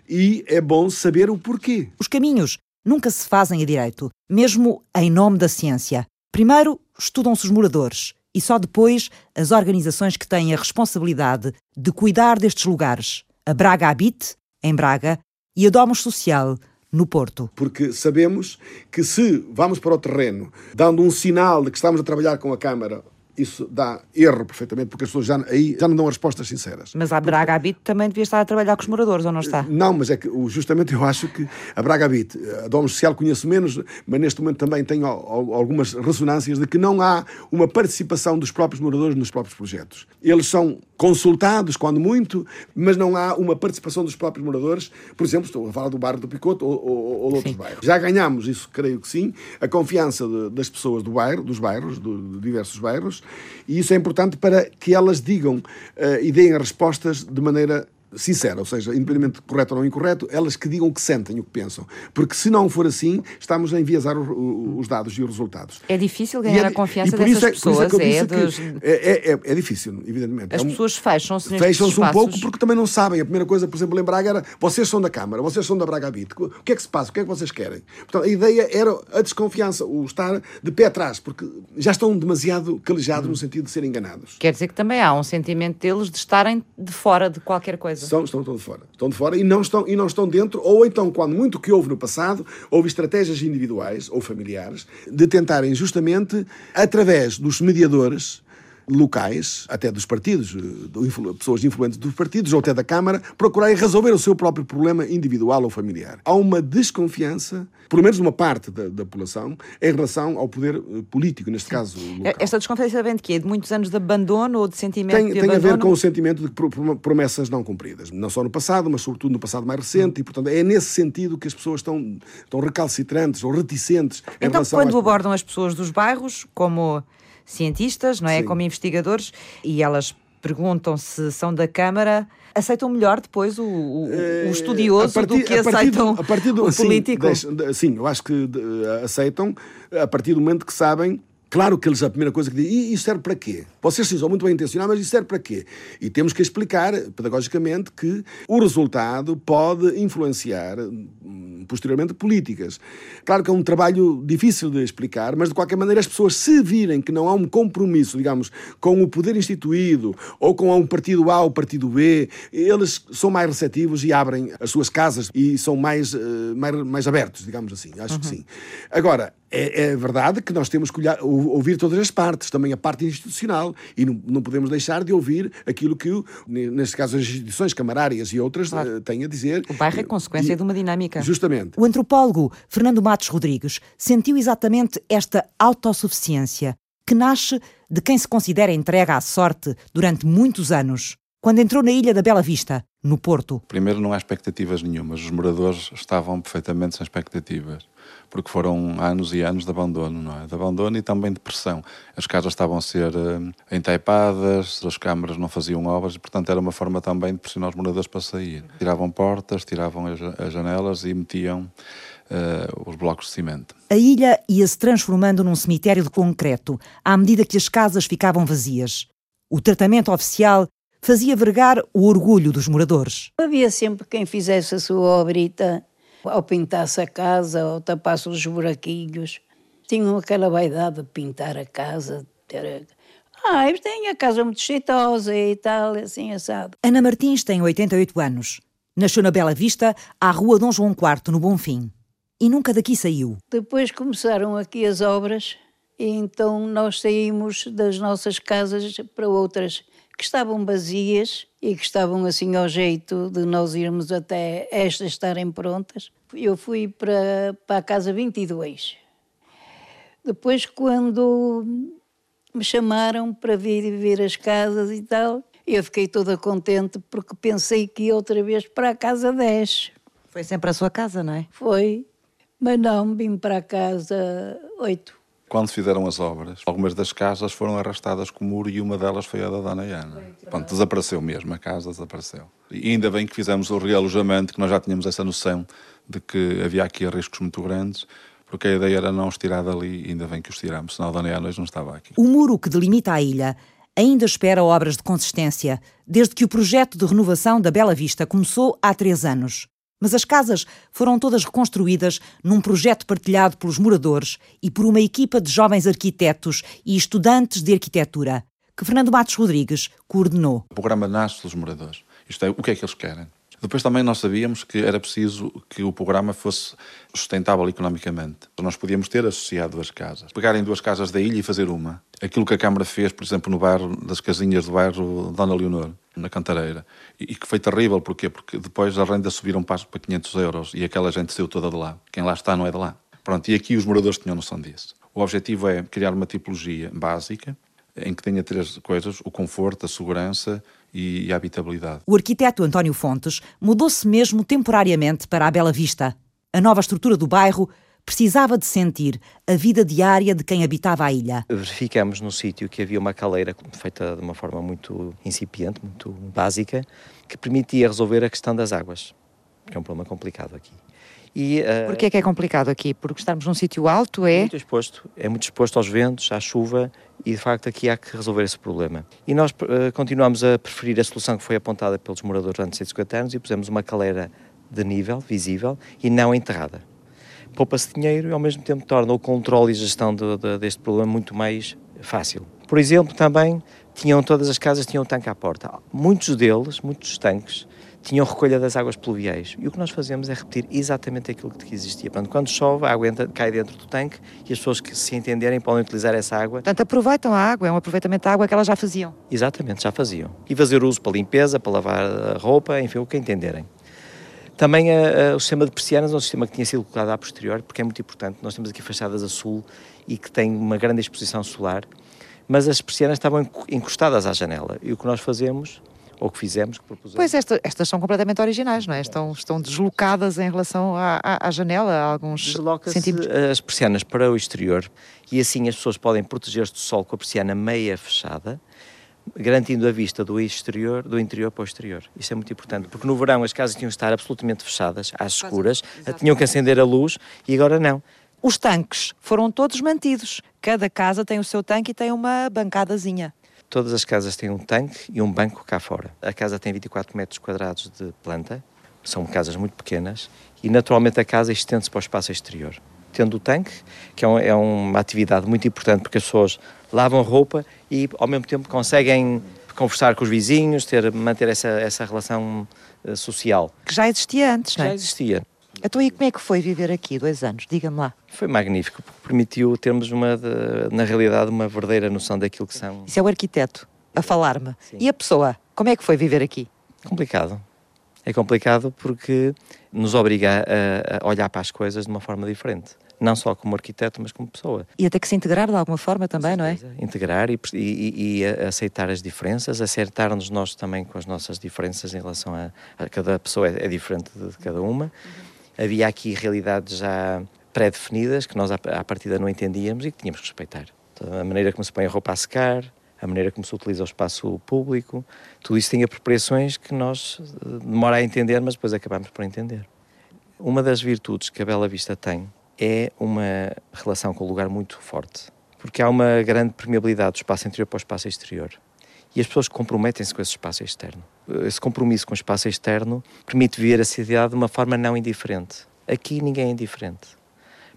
[SPEAKER 1] E é bom saber o porquê.
[SPEAKER 6] Os caminhos nunca se fazem a direito, mesmo em nome da ciência. Primeiro, estudam-se os moradores e só depois as organizações que têm a responsabilidade de cuidar destes lugares. A Braga Habite, em Braga, e a Domus Social, no Porto.
[SPEAKER 1] Porque sabemos que se vamos para o terreno dando um sinal de que estamos a trabalhar com a Câmara isso dá erro perfeitamente, porque as pessoas já, aí já não dão respostas sinceras.
[SPEAKER 6] Mas a Braga Habit também devia estar a trabalhar com os moradores, ou não está?
[SPEAKER 1] Não, mas é que justamente eu acho que a Braga Habit, a Dom Social conheço menos, mas neste momento também tenho algumas ressonâncias de que não há uma participação dos próprios moradores nos próprios projetos. Eles são consultados, quando muito, mas não há uma participação dos próprios moradores. Por exemplo, estou a falar do bairro do Picoto ou, ou, ou de outros sim. bairros. Já ganhamos, isso creio que sim, a confiança de, das pessoas do bairro, dos bairros, de diversos bairros, e isso é importante para que elas digam uh, e deem as respostas de maneira sincera, ou seja, independentemente de correto ou não incorreto, elas que digam o que sentem, o que pensam. Porque se não for assim, estamos a enviesar os dados e os resultados.
[SPEAKER 6] É difícil ganhar é, a confiança dessas é, pessoas. É,
[SPEAKER 1] é, dos... é, é, é, difícil, evidentemente.
[SPEAKER 6] As
[SPEAKER 1] um,
[SPEAKER 6] pessoas fecham-se
[SPEAKER 1] Fecham-se um pouco porque também não sabem. A primeira coisa, por exemplo, em Braga era vocês são da Câmara, vocês são da Braga Habit. O que é que se passa? O que é que vocês querem? Portanto, a ideia era a desconfiança, o estar de pé atrás, porque já estão demasiado calejados hum. no sentido de serem enganados.
[SPEAKER 6] Quer dizer que também há um sentimento deles de estarem de fora de qualquer coisa.
[SPEAKER 1] Estão, estão, estão de fora. Estão de fora e não estão, e não estão dentro, ou então, quando muito que houve no passado, houve estratégias individuais ou familiares de tentarem justamente, através dos mediadores, locais, até dos partidos, de pessoas influentes dos partidos ou até da Câmara, procurarem resolver o seu próprio problema individual ou familiar. Há uma desconfiança, pelo menos uma parte da, da população, em relação ao poder eh, político, neste caso local.
[SPEAKER 6] Esta desconfiança vem de quê? De muitos anos de abandono ou de sentimento
[SPEAKER 1] tem,
[SPEAKER 6] de
[SPEAKER 1] tem
[SPEAKER 6] abandono?
[SPEAKER 1] Tem a ver com o sentimento de promessas não cumpridas. Não só no passado, mas sobretudo no passado mais recente. Hum. E, portanto, é nesse sentido que as pessoas estão, estão recalcitrantes ou reticentes em
[SPEAKER 6] então,
[SPEAKER 1] relação
[SPEAKER 6] quando abordam as pessoas dos bairros, como cientistas, não é? Sim. Como investigadores, e elas perguntam se são da Câmara, aceitam melhor depois o, o, o eh, estudioso partir, do que aceitam a partir do, o sim, político?
[SPEAKER 1] Deixa, sim, eu acho que aceitam a partir do momento que sabem Claro que eles a primeira coisa que dizem, e isso serve para quê? Vocês sim, são muito bem intencionados, mas isso serve para quê? E temos que explicar, pedagogicamente, que o resultado pode influenciar hum, posteriormente políticas. Claro que é um trabalho difícil de explicar, mas de qualquer maneira as pessoas se virem que não há um compromisso, digamos, com o poder instituído ou com um partido A ou partido B, eles são mais receptivos e abrem as suas casas e são mais, uh, mais, mais abertos, digamos assim. Acho uhum. que sim. Agora, é, é, verdade que nós temos que olhar, ouvir todas as partes, também a parte institucional, e não, não podemos deixar de ouvir aquilo que, neste caso, as instituições camarárias e outras claro. uh, têm a dizer.
[SPEAKER 6] O bairro é consequência e, de uma dinâmica.
[SPEAKER 1] Justamente.
[SPEAKER 6] O antropólogo Fernando Matos Rodrigues sentiu exatamente esta autossuficiência, que nasce de quem se considera entregue à sorte durante muitos anos. Quando entrou na Ilha da Bela Vista, no Porto.
[SPEAKER 3] Primeiro, não há expectativas nenhumas. Os moradores estavam perfeitamente sem expectativas porque foram anos e anos de abandono, não é? De abandono e também de pressão. As casas estavam a ser uh, entaipadas, as câmaras não faziam obras, e, portanto era uma forma também de pressionar os moradores para sair. Tiravam portas, tiravam as, as janelas e metiam uh, os blocos de cimento.
[SPEAKER 6] A ilha ia-se transformando num cemitério de concreto, à medida que as casas ficavam vazias. O tratamento oficial fazia vergar o orgulho dos moradores.
[SPEAKER 2] Havia sempre quem fizesse a sua obrita ao pintar-se a casa, ou tapar-se os buraquinhos. Tinham aquela vaidade de pintar a casa, ter... Ah, eles têm a casa muito cheitosa e tal, assim assado.
[SPEAKER 6] Ana Martins tem 88 anos. Nasceu na Bela Vista, à rua Dom João IV, no Bonfim. E nunca daqui saiu.
[SPEAKER 2] Depois começaram aqui as obras e então nós saímos das nossas casas para outras que estavam vazias e que estavam assim ao jeito de nós irmos até estas estarem prontas. Eu fui para, para a casa 22. Depois, quando me chamaram para vir ver as casas e tal, eu fiquei toda contente porque pensei que ia outra vez para a casa 10.
[SPEAKER 6] Foi sempre a sua casa, não é?
[SPEAKER 2] Foi, mas não, vim para a casa 8.
[SPEAKER 3] Quando fizeram as obras, algumas das casas foram arrastadas com o muro e uma delas foi a da Dona Ana. Pronto, desapareceu mesmo, a casa desapareceu. E ainda bem que fizemos o realojamento, que nós já tínhamos essa noção de que havia aqui riscos muito grandes, porque a ideia era não os tirar dali, e ainda bem que os tiramos, senão a Dona Ana hoje não estava aqui.
[SPEAKER 6] O muro que delimita a ilha ainda espera obras de consistência, desde que o projeto de renovação da Bela Vista começou há três anos. Mas as casas foram todas reconstruídas num projeto partilhado pelos moradores e por uma equipa de jovens arquitetos e estudantes de arquitetura, que Fernando Matos Rodrigues coordenou.
[SPEAKER 3] O programa nasce dos moradores. Isto é, o que é que eles querem? Depois também nós sabíamos que era preciso que o programa fosse sustentável economicamente. Nós podíamos ter associado duas casas. Pegarem duas casas da ilha e fazer uma. Aquilo que a Câmara fez, por exemplo, no bairro das casinhas do bairro Dona Leonor, na Cantareira. E que foi terrível, porquê? Porque depois as rendas subiram para 500 euros e aquela gente saiu toda de lá. Quem lá está não é de lá. Pronto, e aqui os moradores tinham noção disso. O objetivo é criar uma tipologia básica em que tenha três coisas: o conforto, a segurança e a habitabilidade.
[SPEAKER 6] O arquiteto António Fontes mudou-se mesmo temporariamente para a Bela Vista. A nova estrutura do bairro precisava de sentir a vida diária de quem habitava a ilha.
[SPEAKER 5] Verificamos no sítio que havia uma caleira feita de uma forma muito incipiente, muito básica, que permitia resolver a questão das águas, que é um problema complicado aqui.
[SPEAKER 6] E, uh, Porquê é que é complicado aqui? Porque estarmos num sítio alto é...
[SPEAKER 5] Muito exposto, é muito exposto aos ventos, à chuva e de facto aqui há que resolver esse problema. E nós uh, continuamos a preferir a solução que foi apontada pelos moradores durante 150 anos e pusemos uma caleira de nível, visível e não enterrada. Poupa-se dinheiro e ao mesmo tempo torna o controle e gestão de, de, deste problema muito mais fácil. Por exemplo, também tinham todas as casas tinham um tanque à porta. Muitos deles, muitos tanques, tinham recolha das águas pluviais. E o que nós fazemos é repetir exatamente aquilo que existia. Portanto, quando chove, a água entra, cai dentro do tanque e as pessoas que se entenderem podem utilizar essa água.
[SPEAKER 6] Portanto, aproveitam a água, é um aproveitamento da água que elas já faziam.
[SPEAKER 5] Exatamente, já faziam. E fazer uso para limpeza, para lavar a roupa, enfim, o que entenderem. Também a, a, o sistema de persianas é um sistema que tinha sido colocado a posterior, porque é muito importante. Nós temos aqui fachadas a sul e que tem uma grande exposição solar, mas as persianas estavam encostadas à janela. E o que nós fazemos ou que fizemos, que propusemos.
[SPEAKER 6] Pois esta, estas são completamente originais, não é? Estão, estão deslocadas em relação à, à, à janela, a alguns centímetros.
[SPEAKER 5] as persianas para o exterior e assim as pessoas podem proteger-se do sol com a persiana meia fechada, garantindo a vista do exterior, do interior para o exterior. Isso é muito importante, porque no verão as casas tinham que estar absolutamente fechadas, às escuras, Exatamente. tinham que acender a luz e agora não.
[SPEAKER 6] Os tanques foram todos mantidos. Cada casa tem o seu tanque e tem uma bancadazinha.
[SPEAKER 5] Todas as casas têm um tanque e um banco cá fora. A casa tem 24 metros quadrados de planta, são casas muito pequenas, e naturalmente a casa estende-se para o espaço exterior. Tendo o tanque, que é, um, é uma atividade muito importante porque as pessoas lavam roupa e ao mesmo tempo conseguem conversar com os vizinhos, ter, manter essa, essa relação uh, social.
[SPEAKER 6] Que já existia antes, não
[SPEAKER 5] é? Já existia.
[SPEAKER 6] Então, e como é que foi viver aqui dois anos? Diga-me lá.
[SPEAKER 5] Foi magnífico, porque permitiu termos, uma, na realidade, uma verdadeira noção daquilo que são.
[SPEAKER 6] Isso é o arquiteto a falar-me. E a pessoa? Como é que foi viver aqui?
[SPEAKER 5] Complicado. É complicado porque nos obriga a, a olhar para as coisas de uma forma diferente não só como arquiteto, mas como pessoa.
[SPEAKER 6] E até que se integrar de alguma forma também, não é?
[SPEAKER 5] Integrar e, e, e aceitar as diferenças, acertar-nos nós também com as nossas diferenças em relação a, a cada pessoa é, é, diferente de cada uma. Uhum havia aqui realidades já pré-definidas que nós à partida não entendíamos e que tínhamos que respeitar. Então, a maneira como se põe a roupa a secar, a maneira como se utiliza o espaço público, tudo isso tem apropriações que nós eh, demora a entender, mas depois acabamos por entender. Uma das virtudes que a Bela Vista tem é uma relação com o lugar muito forte, porque há uma grande permeabilidade do espaço interior para o espaço exterior. E as pessoas comprometem-se com esse espaço externo esse compromisso com o espaço externo permite ver a cidade de uma forma não indiferente. Aqui ninguém é indiferente.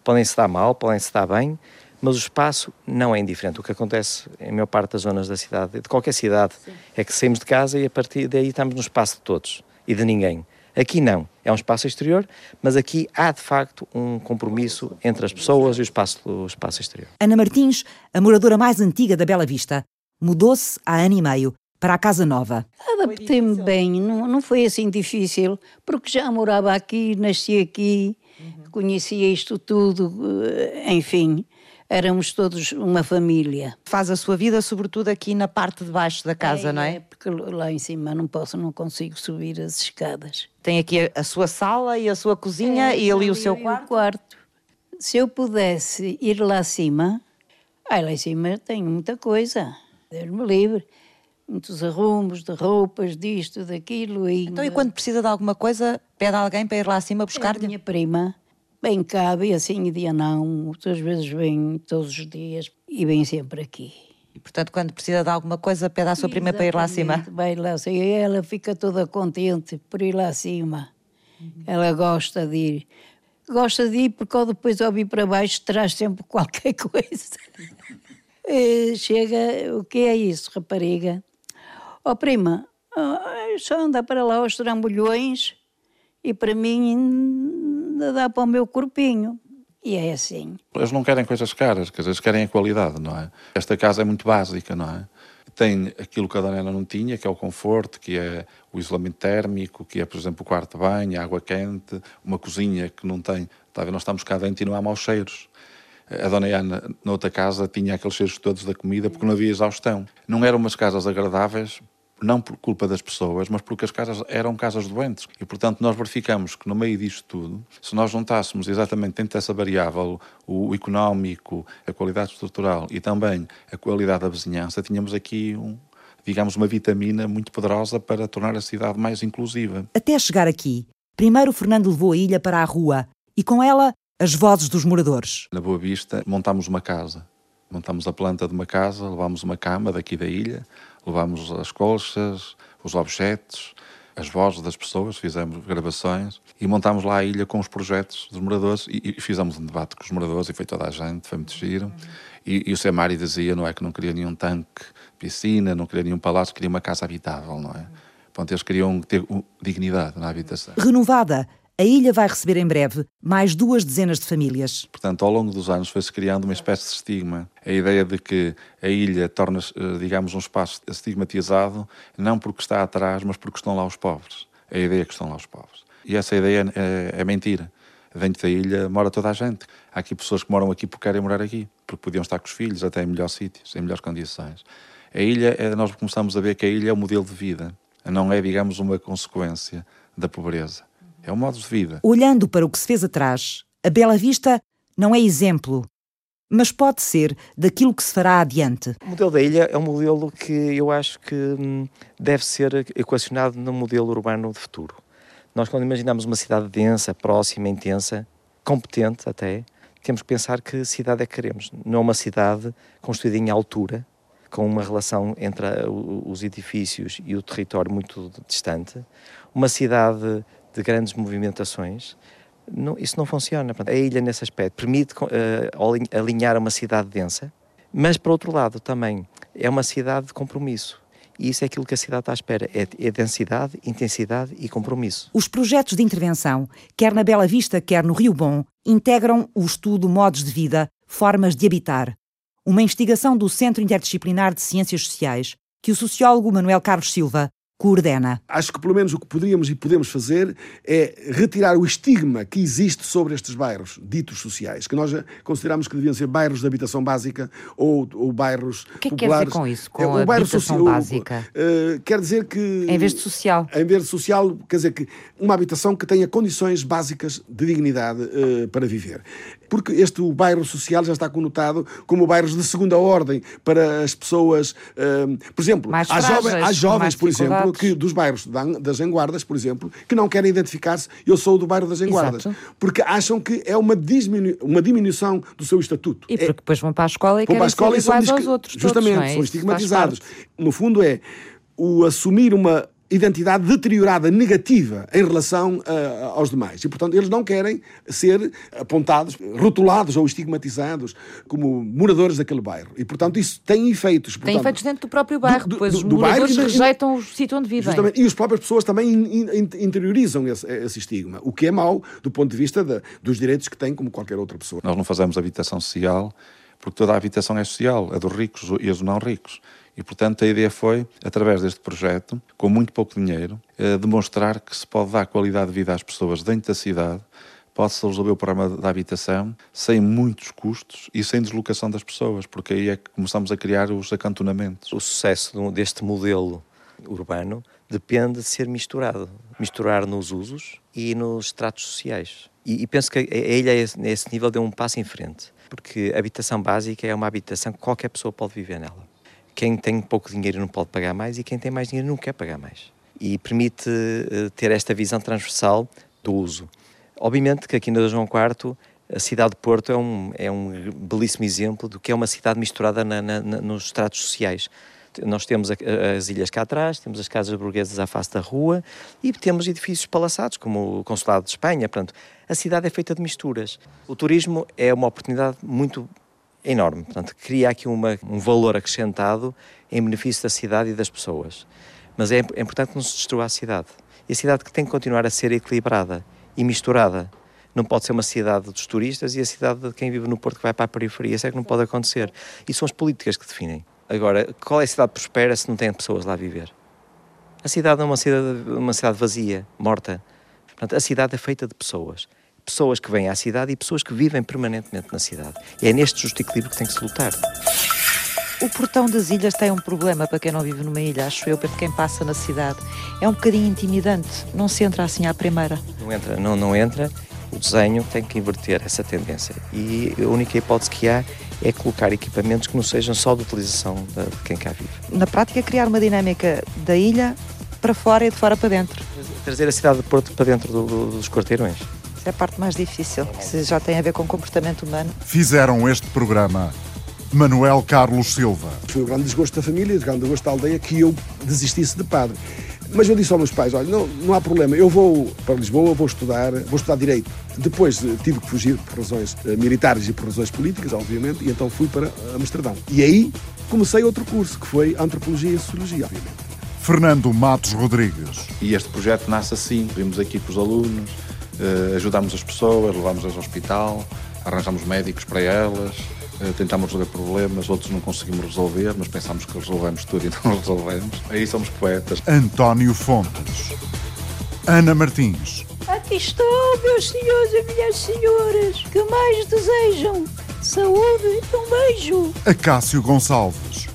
[SPEAKER 5] Podem-se dar mal, podem-se dar bem, mas o espaço não é indiferente. O que acontece em maior parte das zonas da cidade, de qualquer cidade, Sim. é que saímos de casa e a partir daí estamos no espaço de todos e de ninguém. Aqui não. É um espaço exterior, mas aqui há de facto um compromisso entre as pessoas e o espaço, o espaço exterior.
[SPEAKER 6] Ana Martins, a moradora mais antiga da Bela Vista, mudou-se há ano e meio para a casa nova.
[SPEAKER 2] Adaptei-me bem, não, não foi assim difícil, porque já morava aqui, nasci aqui, uhum. conhecia isto tudo, eh, enfim éramos todos uma família.
[SPEAKER 6] Faz a sua vida, sobretudo aqui na parte de baixo da casa,
[SPEAKER 2] é,
[SPEAKER 6] não é?
[SPEAKER 2] é? Porque lá em cima não posso, não consigo subir as escadas.
[SPEAKER 6] Tem aqui a, a sua sala e a sua cozinha é, e ali o seu quarto?
[SPEAKER 2] quarto. Se eu pudesse ir lá acima, ai, lá em cima tenho muita coisa, Deus me livre. Muitos arrumos de roupas, disto, daquilo. E...
[SPEAKER 6] Então, e quando precisa de alguma coisa, pede alguém para ir lá acima buscar-lhe?
[SPEAKER 2] É a minha prima Vem cá, vem assim e dia não, muitas vezes vem todos os dias e vem sempre aqui.
[SPEAKER 6] E, portanto, quando precisa de alguma coisa, pede à sua prima para ir lá acima?
[SPEAKER 2] Vai lá acima. Ela fica toda contente por ir lá acima. Uhum. Ela gosta de ir. Gosta de ir porque depois ao vir para baixo traz sempre *laughs* qualquer coisa. Chega, o que é isso, rapariga? Ó oh, prima, só anda para lá aos trambolhões e para mim dá para o meu corpinho. E é assim.
[SPEAKER 3] Eles não querem coisas caras, quer dizer, eles querem a qualidade, não é? Esta casa é muito básica, não é? Tem aquilo que a Daniela não tinha, que é o conforto, que é o isolamento térmico, que é, por exemplo, o quarto de banho, a água quente, uma cozinha que não tem. Está a ver, nós estamos cá dentro e não há maus cheiros. A Dona Ana, na outra casa, tinha aqueles cheiros todos da comida porque não havia exaustão. Não eram umas casas agradáveis não por culpa das pessoas, mas porque as casas eram casas doentes. E, portanto, nós verificamos que no meio disto tudo, se nós juntássemos exatamente dentro dessa variável o económico, a qualidade estrutural e também a qualidade da vizinhança, tínhamos aqui um, digamos, uma vitamina muito poderosa para tornar a cidade mais inclusiva.
[SPEAKER 6] Até chegar aqui, primeiro Fernando levou a ilha para a rua e com ela as vozes dos moradores.
[SPEAKER 3] Na Boa Vista montámos uma casa. Montámos a planta de uma casa, levámos uma cama daqui da ilha, levámos as colchas, os objetos, as vozes das pessoas, fizemos gravações e montámos lá a ilha com os projetos dos moradores e, e fizemos um debate com os moradores e foi toda a gente, foi muito giro. E, e o Semari dizia, não é, que não queria nenhum tanque, piscina, não queria nenhum palácio, queria uma casa habitável, não é? Portanto, eles queriam ter dignidade na habitação.
[SPEAKER 6] Renovada, a ilha vai receber em breve mais duas dezenas de famílias.
[SPEAKER 3] Portanto, ao longo dos anos foi-se criando uma espécie de estigma. A ideia de que a ilha torna-se, eh, digamos, um espaço estigmatizado, não porque está atrás, mas porque estão lá os pobres. A ideia é que estão lá os pobres. E essa ideia é, é mentira. Dentro da ilha mora toda a gente. Há aqui pessoas que moram aqui porque querem morar aqui, porque podiam estar com os filhos, até em melhores sítios, em melhores condições. A ilha, é, nós começamos a ver que a ilha é o modelo de vida, não é, digamos, uma consequência da pobreza. É um modo de vida.
[SPEAKER 6] Olhando para o que se fez atrás, a Bela Vista não é exemplo, mas pode ser daquilo que se fará adiante.
[SPEAKER 5] O modelo da ilha é um modelo que eu acho que hum, deve ser equacionado no modelo urbano de futuro. Nós, quando imaginamos uma cidade densa, próxima, intensa, competente até, temos que pensar que cidade é que queremos. Não é uma cidade construída em altura, com uma relação entre os edifícios e o território muito distante. Uma cidade de grandes movimentações, não, isso não funciona. A ilha, nesse aspecto, permite uh, alinhar uma cidade densa, mas, por outro lado, também é uma cidade de compromisso. E isso é aquilo que a cidade está à espera: é, é densidade, intensidade e compromisso.
[SPEAKER 6] Os projetos de intervenção, quer na Bela Vista, quer no Rio Bom, integram o estudo modos de vida, formas de habitar. Uma investigação do Centro Interdisciplinar de Ciências Sociais, que o sociólogo Manuel Carlos Silva coordena.
[SPEAKER 1] Acho que pelo menos o que poderíamos e podemos fazer é retirar o estigma que existe sobre estes bairros ditos sociais, que nós consideramos que deviam ser bairros de habitação básica ou, ou bairros
[SPEAKER 6] O que é
[SPEAKER 1] que quer
[SPEAKER 6] dizer com isso, com é, a habitação básica?
[SPEAKER 1] Uh, quer dizer que...
[SPEAKER 6] Em vez de social.
[SPEAKER 1] Em vez de social, quer dizer que uma habitação que tenha condições básicas de dignidade uh, para viver. Porque este o bairro social já está conotado como bairros de segunda ordem para as pessoas, uh, por exemplo,
[SPEAKER 6] mais
[SPEAKER 1] há,
[SPEAKER 6] frágeis,
[SPEAKER 1] jovens, há jovens por exemplo, que dos bairros das Enguardas, por exemplo, que não querem identificar-se, eu sou do bairro das Enguardas,
[SPEAKER 6] Exato.
[SPEAKER 1] porque acham que é uma, diminu uma diminuição do seu estatuto.
[SPEAKER 6] E porque
[SPEAKER 1] é,
[SPEAKER 6] depois vão para a escola e querem a escola ser iguais aos outros.
[SPEAKER 1] Justamente,
[SPEAKER 6] todos, é?
[SPEAKER 1] são estigmatizados. No fundo é o assumir uma identidade deteriorada, negativa, em relação uh, aos demais. E, portanto, eles não querem ser apontados, rotulados ou estigmatizados como moradores daquele bairro. E, portanto, isso tem efeitos. Portanto,
[SPEAKER 6] tem efeitos dentro do próprio bairro, do, pois do, os do moradores bairro, rejeitam o sítio onde vivem.
[SPEAKER 1] Justamente. E as próprias pessoas também in, in, interiorizam esse, esse, estigma, o que é mau do ponto de vista de, dos direitos que têm como qualquer outra pessoa.
[SPEAKER 3] Nós não fazemos habitação social porque toda a habitação é social, a dos ricos e a dos não ricos. E, portanto, a ideia foi, através deste projeto, com muito pouco dinheiro, eh, demonstrar que se pode dar qualidade de vida às pessoas dentro da cidade, pode-se resolver o problema da habitação sem muitos custos e sem deslocação das pessoas, porque aí é que começamos a criar os acantonamentos.
[SPEAKER 5] O sucesso deste modelo urbano depende de ser misturado. Misturar nos usos e nos tratos sociais. E, e penso que a, ilha, a esse nível, deu um passo em frente. Porque a habitação básica é uma habitação que qualquer pessoa pode viver nela. Quem tem pouco dinheiro não pode pagar mais e quem tem mais dinheiro não quer pagar mais. E permite uh, ter esta visão transversal do uso. Obviamente que aqui na João IV a cidade de Porto é um, é um belíssimo exemplo do que é uma cidade misturada na, na, nos tratos sociais nós temos as ilhas cá atrás, temos as casas burguesas à face da rua e temos edifícios palaçados, como o Consulado de Espanha. Portanto, a cidade é feita de misturas. O turismo é uma oportunidade muito enorme. Portanto, cria aqui uma, um valor acrescentado em benefício da cidade e das pessoas. Mas é, é importante que não se destrua a cidade. E a cidade que tem que continuar a ser equilibrada e misturada. Não pode ser uma cidade dos turistas e a cidade de quem vive no Porto que vai para a periferia. Isso é que não pode acontecer. E são as políticas que definem. Agora, qual é a cidade que prospera se não tem pessoas lá a viver? A cidade é uma cidade, uma cidade vazia, morta. Portanto, a cidade é feita de pessoas. Pessoas que vêm à cidade e pessoas que vivem permanentemente na cidade. E é neste justo equilíbrio que tem que se lutar.
[SPEAKER 6] O portão das ilhas tem um problema para quem não vive numa ilha, acho eu, para quem passa na cidade. É um bocadinho intimidante, não se entra assim à primeira.
[SPEAKER 5] Não entra, não, não entra. O desenho tem que inverter essa tendência. E a única hipótese que há é colocar equipamentos que não sejam só de utilização de, quem cá vive.
[SPEAKER 6] Na prática, criar uma dinâmica da ilha para fora e de fora para dentro.
[SPEAKER 5] Trazer a cidade de Porto para dentro do, do, dos quarteirões.
[SPEAKER 6] É a parte mais difícil, que já tem a ver com comportamento humano.
[SPEAKER 9] Fizeram este programa Manuel Carlos Silva.
[SPEAKER 1] Foi o grande desgosto da família, o grande desgosto da aldeia que eu desistisse de padre. Mas eu disse aos meus pais: olha, não, não há problema, eu vou para Lisboa, vou estudar, vou estudar Direito. Depois eh, tive que fugir por razões eh, militares e por razões políticas, obviamente, e então fui para Amsterdão. E aí comecei outro curso, que foi Antropologia e Sociologia, obviamente.
[SPEAKER 9] Fernando Matos Rodrigues.
[SPEAKER 3] E este projeto nasce assim: vimos aqui com os alunos, eh, ajudamos as pessoas, levámos-as ao hospital, arranjamos médicos para elas, eh, tentámos resolver problemas, outros não conseguimos resolver, mas pensámos que resolvemos tudo e *laughs* não resolvemos. Aí somos poetas.
[SPEAKER 9] António Fontes. Ana Martins.
[SPEAKER 2] Aqui estou, meus senhores e minhas senhoras, que mais desejam saúde e um beijo.
[SPEAKER 9] Acácio Gonçalves.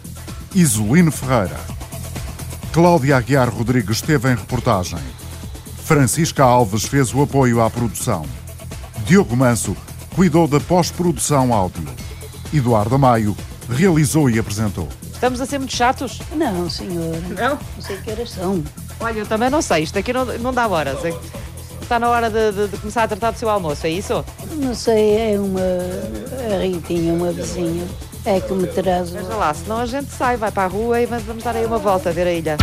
[SPEAKER 9] Isolino Ferreira. Cláudia Aguiar Rodrigues esteve em reportagem. Francisca Alves fez o apoio à produção. Diogo Manso cuidou da pós-produção áudio. Eduardo Maio realizou e apresentou.
[SPEAKER 6] Estamos a ser muito chatos?
[SPEAKER 2] Não, senhor.
[SPEAKER 6] Não?
[SPEAKER 2] Não sei que horas são.
[SPEAKER 6] Olha, eu também não sei. Isto aqui não, não dá horas. Está na hora de, de, de, começar a tratar do seu almoço, é isso?
[SPEAKER 2] Não sei, é uma a Ritinha, uma vizinha. É que me traz.
[SPEAKER 6] Veja lá, senão a gente sai, vai para a rua e vamos dar aí uma volta a ver a ilha.